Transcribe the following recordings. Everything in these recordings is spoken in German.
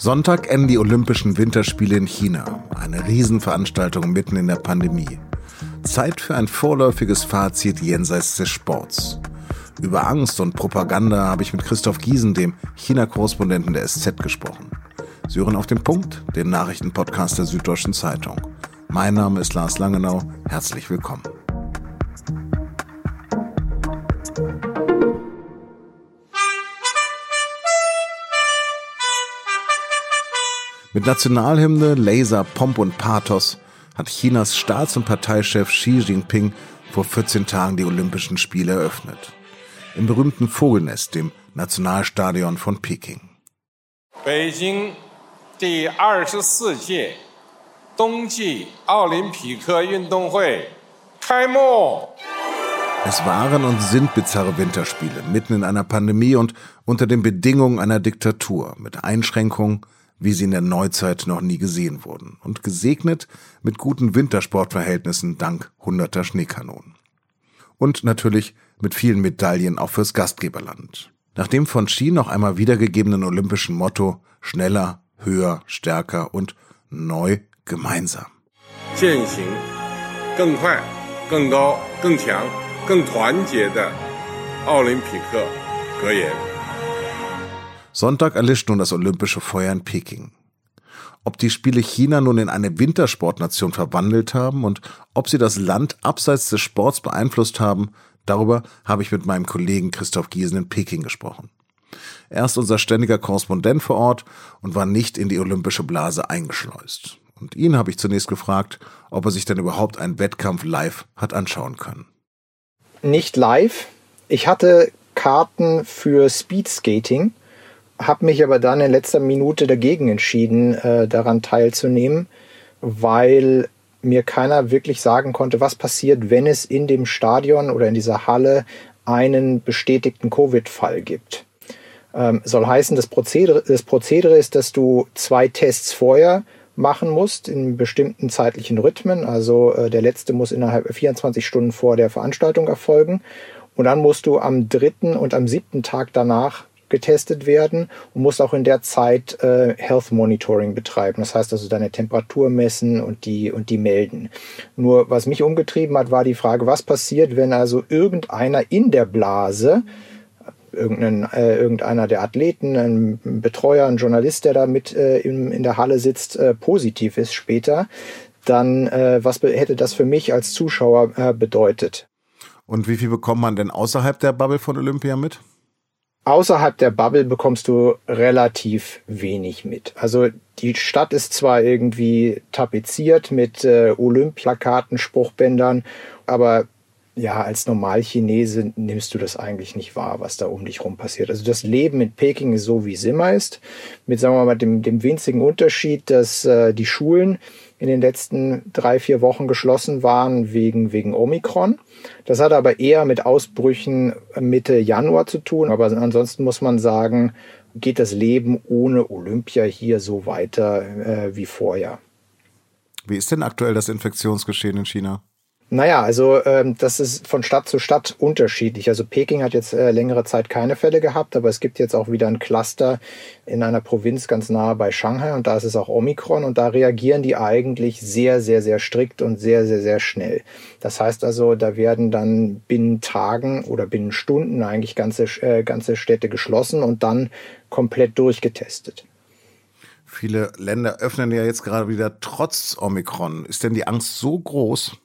Sonntag enden die Olympischen Winterspiele in China. Eine Riesenveranstaltung mitten in der Pandemie. Zeit für ein vorläufiges Fazit jenseits des Sports. Über Angst und Propaganda habe ich mit Christoph Giesen, dem China-Korrespondenten der SZ, gesprochen. Sie hören auf den Punkt, den Nachrichtenpodcast der Süddeutschen Zeitung. Mein Name ist Lars Langenau. Herzlich willkommen. Mit Nationalhymne, Laser, Pomp und Pathos hat Chinas Staats- und Parteichef Xi Jinping vor 14 Tagen die Olympischen Spiele eröffnet. Im berühmten Vogelnest, dem Nationalstadion von Peking. Beijing, die 24届冬季奥林匹克运动会开幕。Es waren und sind bizarre Winterspiele, mitten in einer Pandemie und unter den Bedingungen einer Diktatur, mit Einschränkungen, wie sie in der Neuzeit noch nie gesehen wurden und gesegnet mit guten Wintersportverhältnissen dank hunderter Schneekanonen. Und natürlich mit vielen Medaillen auch fürs Gastgeberland. Nach dem von Xi noch einmal wiedergegebenen olympischen Motto schneller, höher, stärker und neu gemeinsam. 践行更快、更高、更强、更团结的奥林匹克格言。 Sonntag erlischt nun das olympische Feuer in Peking. Ob die Spiele China nun in eine Wintersportnation verwandelt haben und ob sie das Land abseits des Sports beeinflusst haben, darüber habe ich mit meinem Kollegen Christoph Giesen in Peking gesprochen. Er ist unser ständiger Korrespondent vor Ort und war nicht in die olympische Blase eingeschleust. Und ihn habe ich zunächst gefragt, ob er sich denn überhaupt einen Wettkampf live hat anschauen können. Nicht live. Ich hatte Karten für Speedskating habe mich aber dann in letzter Minute dagegen entschieden, äh, daran teilzunehmen, weil mir keiner wirklich sagen konnte, was passiert, wenn es in dem Stadion oder in dieser Halle einen bestätigten Covid-Fall gibt. Ähm, soll heißen, das Prozedere, das Prozedere ist, dass du zwei Tests vorher machen musst in bestimmten zeitlichen Rhythmen. Also äh, der letzte muss innerhalb 24 Stunden vor der Veranstaltung erfolgen. Und dann musst du am dritten und am siebten Tag danach getestet werden und musst auch in der Zeit äh, Health Monitoring betreiben. Das heißt also deine Temperatur messen und die, und die melden. Nur was mich umgetrieben hat, war die Frage, was passiert, wenn also irgendeiner in der Blase irgendein, äh, irgendeiner der Athleten, ein Betreuer, ein Journalist, der da mit äh, in, in der Halle sitzt, äh, positiv ist später, dann äh, was hätte das für mich als Zuschauer äh, bedeutet? Und wie viel bekommt man denn außerhalb der Bubble von Olympia mit? Außerhalb der Bubble bekommst du relativ wenig mit. Also die Stadt ist zwar irgendwie tapeziert mit äh, Olympiakarten, Spruchbändern, aber ja, als Normalchinese nimmst du das eigentlich nicht wahr, was da um dich rum passiert. Also das Leben in Peking ist so, wie es immer ist, mit, sagen wir mal, dem, dem winzigen Unterschied, dass äh, die Schulen in den letzten drei, vier Wochen geschlossen waren wegen, wegen Omikron. Das hat aber eher mit Ausbrüchen Mitte Januar zu tun. Aber ansonsten muss man sagen, geht das Leben ohne Olympia hier so weiter äh, wie vorher. Wie ist denn aktuell das Infektionsgeschehen in China? Naja, also ähm, das ist von Stadt zu Stadt unterschiedlich. Also Peking hat jetzt äh, längere Zeit keine Fälle gehabt, aber es gibt jetzt auch wieder ein Cluster in einer Provinz ganz nahe bei Shanghai und da ist es auch Omikron und da reagieren die eigentlich sehr, sehr, sehr strikt und sehr, sehr, sehr schnell. Das heißt also, da werden dann binnen Tagen oder binnen Stunden eigentlich ganze, äh, ganze Städte geschlossen und dann komplett durchgetestet. Viele Länder öffnen ja jetzt gerade wieder trotz Omikron. Ist denn die Angst so groß?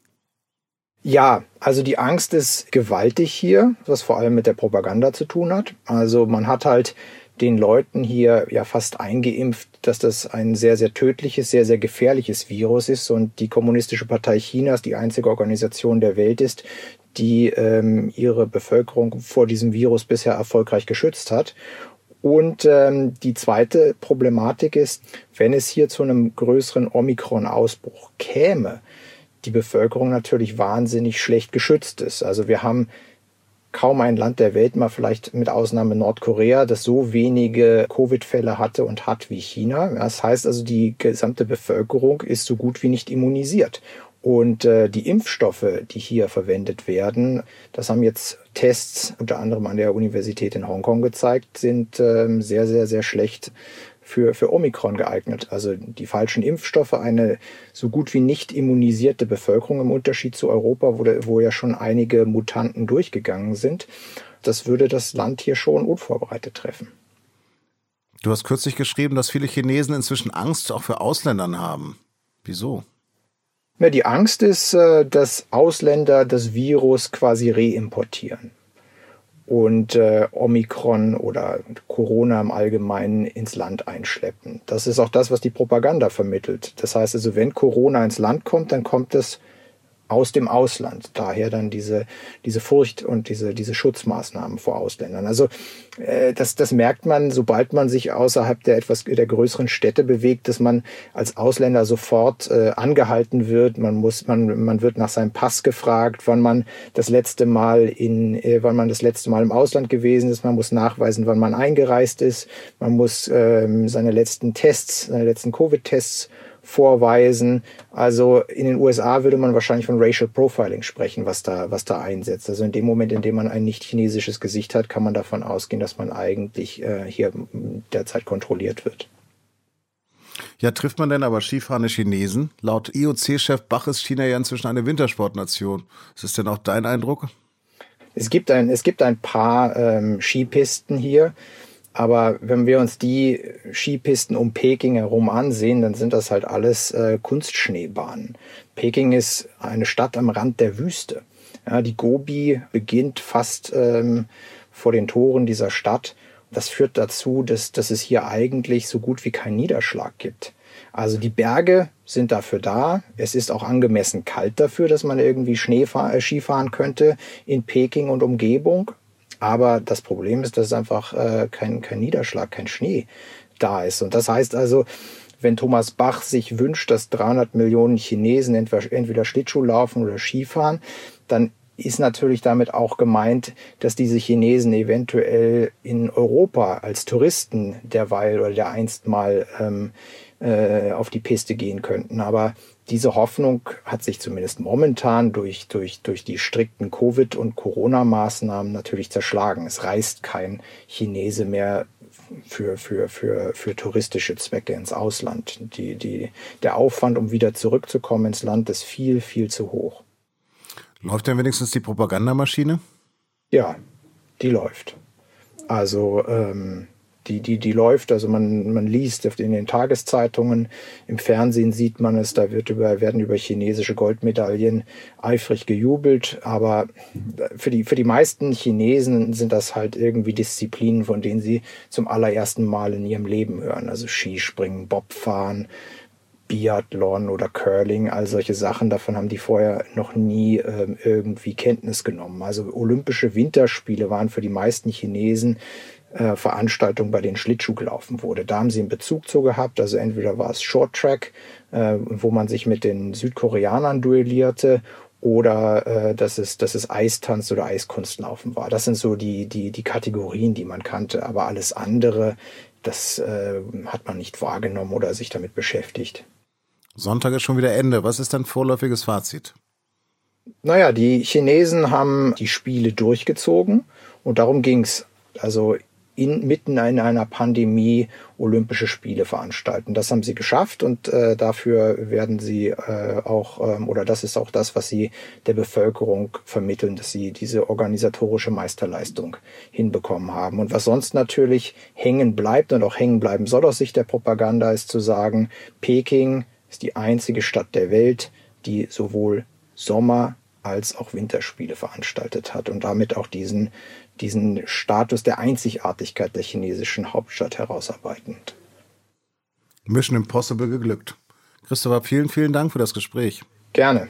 Ja, also die Angst ist gewaltig hier, was vor allem mit der Propaganda zu tun hat. Also man hat halt den Leuten hier ja fast eingeimpft, dass das ein sehr, sehr tödliches, sehr, sehr gefährliches Virus ist und die Kommunistische Partei Chinas die einzige Organisation der Welt ist, die ähm, ihre Bevölkerung vor diesem Virus bisher erfolgreich geschützt hat. Und ähm, die zweite Problematik ist, wenn es hier zu einem größeren Omikron-Ausbruch käme, die Bevölkerung natürlich wahnsinnig schlecht geschützt ist. Also wir haben kaum ein Land der Welt, mal vielleicht mit Ausnahme Nordkorea, das so wenige Covid-Fälle hatte und hat wie China. Das heißt also, die gesamte Bevölkerung ist so gut wie nicht immunisiert. Und äh, die Impfstoffe, die hier verwendet werden, das haben jetzt Tests unter anderem an der Universität in Hongkong gezeigt, sind ähm, sehr, sehr, sehr schlecht für, für Omikron geeignet. Also die falschen Impfstoffe, eine so gut wie nicht immunisierte Bevölkerung im Unterschied zu Europa, wo, wo ja schon einige Mutanten durchgegangen sind. Das würde das Land hier schon unvorbereitet treffen. Du hast kürzlich geschrieben, dass viele Chinesen inzwischen Angst auch für Ausländern haben. Wieso? Ja, die Angst ist, äh, dass Ausländer das Virus quasi reimportieren und äh, Omikron oder Corona im Allgemeinen ins Land einschleppen. Das ist auch das, was die Propaganda vermittelt. Das heißt also, wenn Corona ins Land kommt, dann kommt es aus dem Ausland. Daher dann diese, diese Furcht und diese, diese Schutzmaßnahmen vor Ausländern. Also äh, das, das merkt man, sobald man sich außerhalb der etwas der größeren Städte bewegt, dass man als Ausländer sofort äh, angehalten wird. Man muss, man, man wird nach seinem Pass gefragt, wann man das letzte Mal in, äh, wann man das letzte Mal im Ausland gewesen ist. Man muss nachweisen, wann man eingereist ist. Man muss ähm, seine letzten Tests, seine letzten Covid-Tests vorweisen. Also in den USA würde man wahrscheinlich von Racial Profiling sprechen, was da, was da einsetzt. Also in dem Moment, in dem man ein nicht chinesisches Gesicht hat, kann man davon ausgehen, dass man eigentlich äh, hier derzeit kontrolliert wird. Ja, trifft man denn aber skifahrende Chinesen? Laut IOC-Chef Bach ist China ja inzwischen eine Wintersportnation. Ist das denn auch dein Eindruck? Es gibt ein, es gibt ein paar ähm, Skipisten hier. Aber wenn wir uns die Skipisten um Peking herum ansehen, dann sind das halt alles äh, Kunstschneebahnen. Peking ist eine Stadt am Rand der Wüste. Ja, die Gobi beginnt fast ähm, vor den Toren dieser Stadt. Das führt dazu, dass, dass es hier eigentlich so gut wie keinen Niederschlag gibt. Also die Berge sind dafür da. Es ist auch angemessen kalt dafür, dass man irgendwie Schneefahr äh, Skifahren könnte in Peking und Umgebung. Aber das Problem ist, dass einfach äh, kein, kein Niederschlag, kein Schnee da ist. Und das heißt also, wenn Thomas Bach sich wünscht, dass 300 Millionen Chinesen entweder, Schlittschuh laufen oder Skifahren, dann ist natürlich damit auch gemeint, dass diese Chinesen eventuell in Europa als Touristen derweil oder der einst mal ähm, äh, auf die Piste gehen könnten. Aber diese Hoffnung hat sich zumindest momentan durch, durch, durch die strikten Covid- und Corona-Maßnahmen natürlich zerschlagen. Es reist kein Chinese mehr für, für, für, für touristische Zwecke ins Ausland. Die, die, der Aufwand, um wieder zurückzukommen ins Land, ist viel, viel zu hoch. Läuft denn wenigstens die Propagandamaschine? Ja, die läuft. Also ähm, die, die, die läuft. Also man, man liest in den Tageszeitungen, im Fernsehen sieht man es, da wird über, werden über chinesische Goldmedaillen eifrig gejubelt. Aber für die, für die meisten Chinesen sind das halt irgendwie Disziplinen, von denen sie zum allerersten Mal in ihrem Leben hören. Also Skispringen, Bobfahren, Biathlon oder Curling, all solche Sachen, davon haben die vorher noch nie ähm, irgendwie Kenntnis genommen. Also Olympische Winterspiele waren für die meisten Chinesen äh, Veranstaltung, bei denen Schlittschuh gelaufen wurde. Da haben sie einen Bezug zu gehabt. Also entweder war es Short Track, äh, wo man sich mit den Südkoreanern duellierte, oder äh, dass, es, dass es Eistanz oder Eiskunstlaufen war. Das sind so die, die, die Kategorien, die man kannte. Aber alles andere, das äh, hat man nicht wahrgenommen oder sich damit beschäftigt. Sonntag ist schon wieder Ende. Was ist dein vorläufiges Fazit? Naja, die Chinesen haben die Spiele durchgezogen und darum ging es. Also in, mitten in einer Pandemie Olympische Spiele veranstalten. Das haben sie geschafft und äh, dafür werden sie äh, auch, ähm, oder das ist auch das, was sie der Bevölkerung vermitteln, dass sie diese organisatorische Meisterleistung hinbekommen haben. Und was sonst natürlich hängen bleibt und auch hängen bleiben soll aus Sicht der Propaganda, ist zu sagen, Peking ist die einzige Stadt der Welt, die sowohl Sommer als auch Winterspiele veranstaltet hat und damit auch diesen diesen Status der Einzigartigkeit der chinesischen Hauptstadt herausarbeitend. Mission Impossible geglückt. Christopher, vielen, vielen Dank für das Gespräch. Gerne.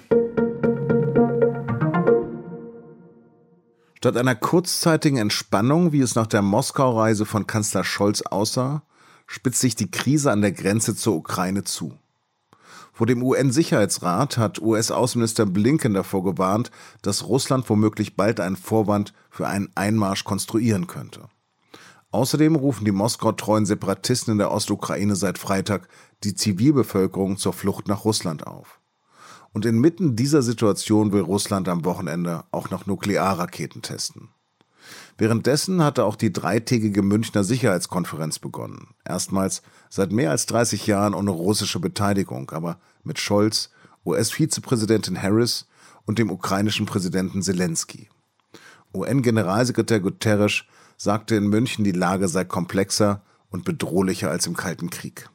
Statt einer kurzzeitigen Entspannung, wie es nach der Moskau-Reise von Kanzler Scholz aussah, spitzt sich die Krise an der Grenze zur Ukraine zu. Vor dem UN-Sicherheitsrat hat US-Außenminister Blinken davor gewarnt, dass Russland womöglich bald einen Vorwand für einen Einmarsch konstruieren könnte. Außerdem rufen die Moskau-treuen Separatisten in der Ostukraine seit Freitag die Zivilbevölkerung zur Flucht nach Russland auf. Und inmitten dieser Situation will Russland am Wochenende auch noch Nuklearraketen testen. Währenddessen hatte auch die dreitägige Münchner Sicherheitskonferenz begonnen. Erstmals Seit mehr als 30 Jahren ohne russische Beteiligung, aber mit Scholz, US-Vizepräsidentin Harris und dem ukrainischen Präsidenten Zelensky. UN-Generalsekretär Guterres sagte in München, die Lage sei komplexer und bedrohlicher als im Kalten Krieg.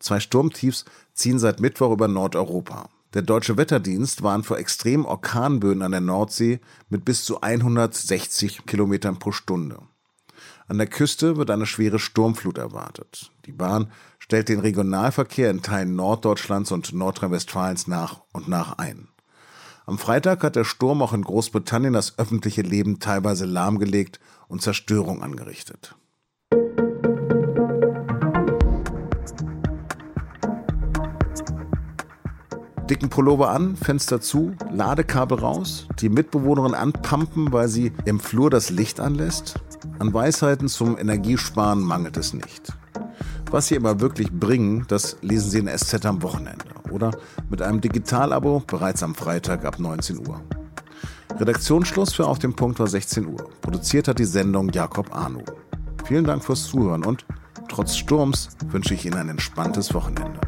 Zwei Sturmtiefs ziehen seit Mittwoch über Nordeuropa. Der deutsche Wetterdienst warnt vor extremen Orkanböen an der Nordsee mit bis zu 160 Kilometern pro Stunde. An der Küste wird eine schwere Sturmflut erwartet. Die Bahn stellt den Regionalverkehr in Teilen Norddeutschlands und Nordrhein-Westfalens nach und nach ein. Am Freitag hat der Sturm auch in Großbritannien das öffentliche Leben teilweise lahmgelegt und Zerstörung angerichtet. Dicken Pullover an, Fenster zu, Ladekabel raus, die Mitbewohnerin anpumpen, weil sie im Flur das Licht anlässt. An Weisheiten zum Energiesparen mangelt es nicht. Was sie aber wirklich bringen, das lesen Sie in SZ am Wochenende oder mit einem Digitalabo bereits am Freitag ab 19 Uhr. Redaktionsschluss für Auf dem Punkt war 16 Uhr. Produziert hat die Sendung Jakob Arno. Vielen Dank fürs Zuhören und trotz Sturms wünsche ich Ihnen ein entspanntes Wochenende.